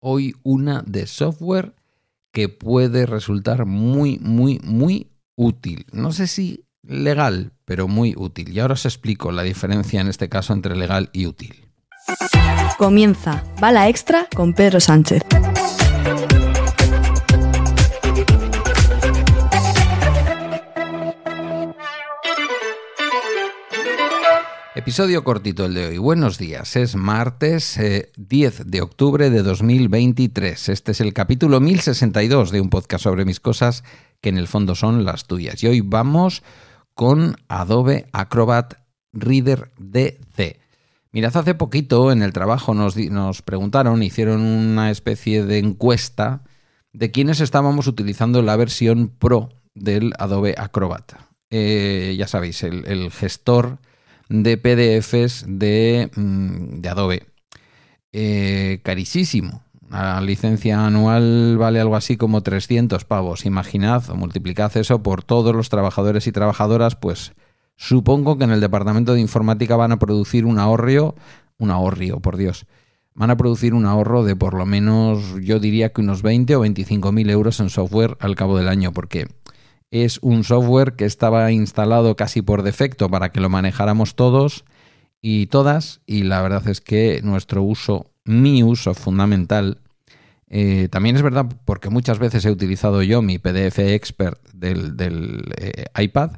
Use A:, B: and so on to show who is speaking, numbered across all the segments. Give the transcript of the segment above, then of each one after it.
A: Hoy una de software que puede resultar muy, muy, muy útil. No sé si legal, pero muy útil. Y ahora os explico la diferencia en este caso entre legal y útil.
B: Comienza Bala Extra con Pedro Sánchez.
A: Episodio cortito el de hoy. Buenos días. Es martes 10 eh, de octubre de 2023. Este es el capítulo 1062 de un podcast sobre mis cosas que en el fondo son las tuyas. Y hoy vamos con Adobe Acrobat Reader DC. Mirad, hace poquito en el trabajo nos, preguntaron, hicieron una especie de encuesta de quiénes estábamos utilizando la versión Pro del Adobe Acrobat. Eh, ya sabéis, el gestor de PDFs de, mm, de Adobe. Eh, carísimo. La licencia anual vale algo así como 300 pavos. Imaginad o multiplicad eso por todos los trabajadores y trabajadoras, pues supongo que en el departamento de informática van a producir un ahorro, un ahorro, por Dios, van a producir un ahorro de por lo menos, yo diría que unos 20 o 25 mil euros en software al cabo del año, porque es un software que estaba instalado casi por defecto para que lo manejáramos todos y todas, y la verdad es que nuestro uso, mi uso fundamental, eh, también es verdad porque muchas veces he utilizado yo mi PDF Expert del, eh, iPad,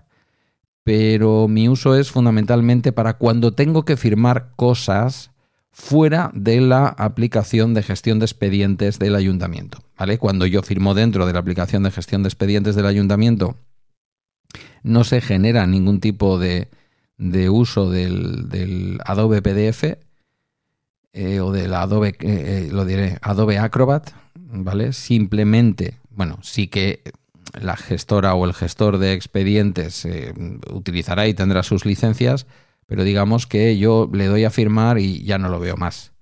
A: pero mi uso es fundamentalmente para cuando tengo que firmar cosas fuera de la aplicación de gestión de expedientes del ayuntamiento. ¿vale? Cuando yo firmo dentro de la aplicación de gestión de expedientes del ayuntamiento, no se genera ningún tipo de, uso del, Adobe PDF eh, o del Adobe, eh, eh, lo diré, Adobe Acrobat, ¿vale? Simplemente, bueno, sí que la gestora o el gestor de expedientes utilizará y tendrá sus licencias, pero digamos que yo le doy a firmar y ya no lo veo más.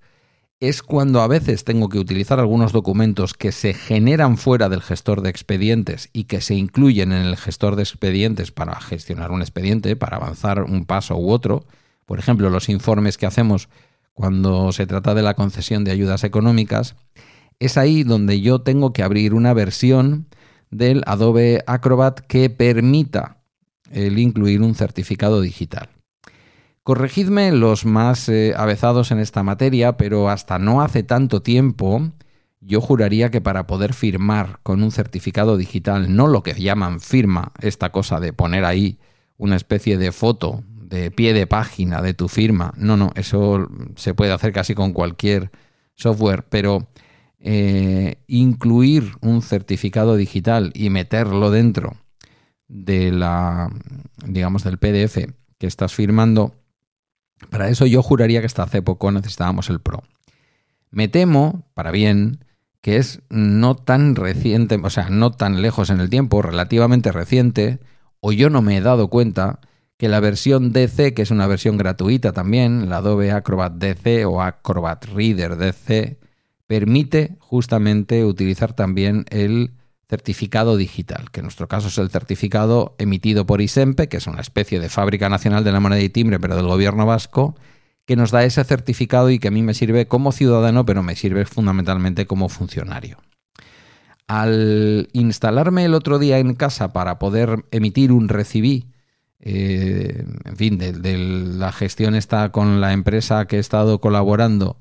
A: Es cuando a veces tengo que utilizar algunos documentos que se generan fuera del gestor de expedientes y que se incluyen en el gestor de expedientes para gestionar un expediente, para avanzar un paso u otro. Por ejemplo, los informes que hacemos cuando se trata de la concesión de ayudas económicas. Es ahí donde yo tengo que abrir una versión del Adobe Acrobat que permita el incluir un certificado digital. Corregidme los más eh, avezados en esta materia, pero hasta no hace tanto tiempo yo juraría que para poder firmar con un certificado digital, no lo que llaman firma, esta cosa de poner ahí una especie de foto de pie de página de tu firma, no, no, eso se puede hacer casi con cualquier software, pero eh, incluir un certificado digital y meterlo dentro de la, digamos, del PDF que estás firmando, para eso yo juraría que hasta hace poco necesitábamos el Pro. Me temo, para bien, que es no tan reciente, o sea, no tan lejos en el tiempo, relativamente reciente, o yo no me he dado cuenta que la versión DC, que es una versión gratuita también, la Adobe Acrobat DC o Acrobat Reader DC, permite justamente utilizar también el certificado digital, que en nuestro caso es el certificado emitido por ISEMPE, que es una especie de fábrica nacional de la moneda y timbre, pero del gobierno vasco, que nos da ese certificado y que a mí me sirve como ciudadano, pero me sirve fundamentalmente como funcionario. Al instalarme el otro día en casa para poder emitir un recibí, eh, en fin, de, la gestión está con la empresa que he estado colaborando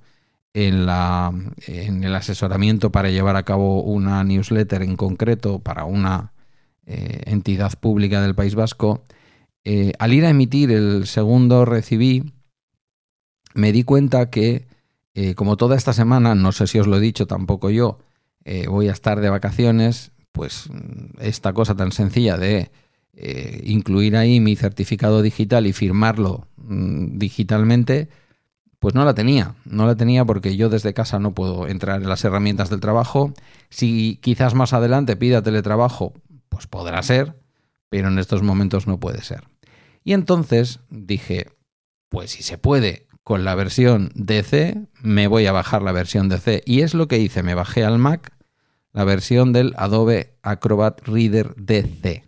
A: en, el asesoramiento para llevar a cabo una newsletter en concreto para una eh, entidad pública del País Vasco, eh, al ir a emitir el segundo recibí, me di cuenta que, eh, como toda esta semana, no sé si os lo he dicho tampoco yo, voy a estar de vacaciones, pues esta cosa tan sencilla de incluir ahí mi certificado digital y firmarlo mm, digitalmente, pues no la tenía, no la tenía porque yo desde casa no puedo entrar en las herramientas del trabajo. Si quizás más adelante pida teletrabajo, pues podrá ser, pero en estos momentos no puede ser. Y entonces dije, pues si se puede con la versión DC, me voy a bajar la versión DC. Y es lo que hice, me bajé al Mac la versión del Adobe Acrobat Reader DC.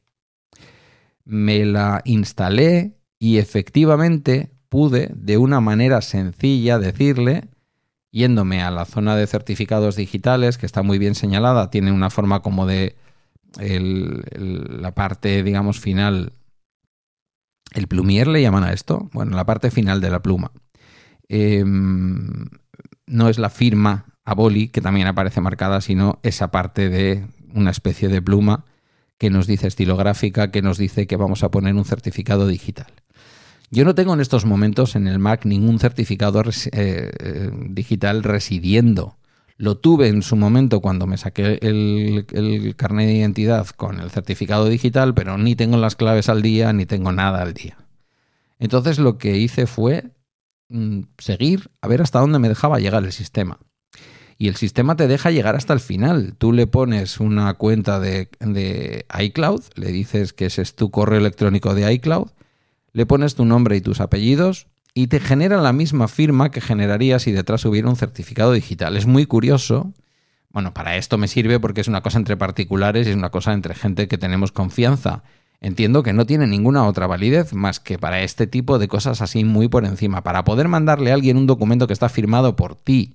A: Me la instalé y efectivamente pude de una manera sencilla decirle yéndome a la zona de certificados digitales, que está muy bien señalada, tiene una forma como de la parte, digamos, final. El plumier le llaman a esto. Bueno, la parte final de la pluma. Em, no es la firma a boli, que también aparece marcada, sino esa parte de una especie de pluma que nos dice estilográfica, que nos dice que vamos a poner un certificado digital. Yo no tengo en estos momentos en el Mac ningún certificado eh, eh, digital residiendo. Lo tuve en su momento cuando me saqué el, carnet de identidad con el certificado digital, pero ni tengo las claves al día, ni tengo nada al día. Entonces lo que hice fue mm, seguir a ver hasta dónde me dejaba llegar el sistema. Y el sistema te deja llegar hasta el final. Tú le pones una cuenta de, de iCloud, le dices que ese es tu correo electrónico de iCloud, le pones tu nombre y tus apellidos y te genera la misma firma que generaría si detrás hubiera un certificado digital. Es muy curioso. Bueno, para esto me sirve porque es una cosa entre particulares y es una cosa entre gente que tenemos confianza. Entiendo que no tiene ninguna otra validez más que para este tipo de cosas así muy por encima, para poder mandarle a alguien un documento que está firmado por ti.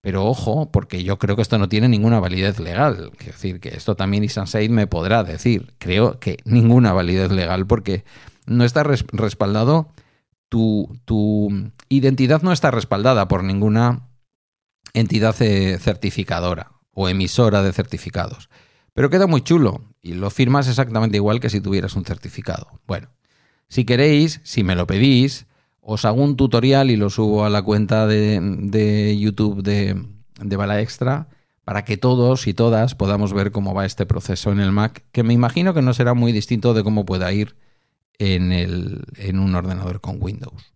A: Pero ojo, porque yo creo que esto no tiene ninguna validez legal. Es decir, que esto también Isan Said me podrá decir. Creo que ninguna validez legal porque no está respaldado, tu, identidad no está respaldada por ninguna entidad eh, certificadora o emisora de certificados. Pero queda muy chulo y lo firmas exactamente igual que si tuvieras un certificado. Bueno, si queréis, si me lo pedís, os hago un tutorial y lo subo a la cuenta de, YouTube de, de Bala Extra para que todos y todas podamos ver cómo va este proceso en el Mac, que me imagino que no será muy distinto de cómo pueda ir en, el, en un ordenador con Windows.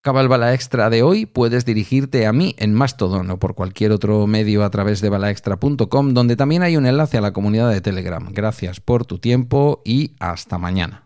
A: Acaba Bala Extra de hoy. Puedes dirigirte a mí en Mastodon o por cualquier otro medio a través de balaextra.com, donde también hay un enlace a la comunidad de Telegram. Gracias por tu tiempo y hasta mañana.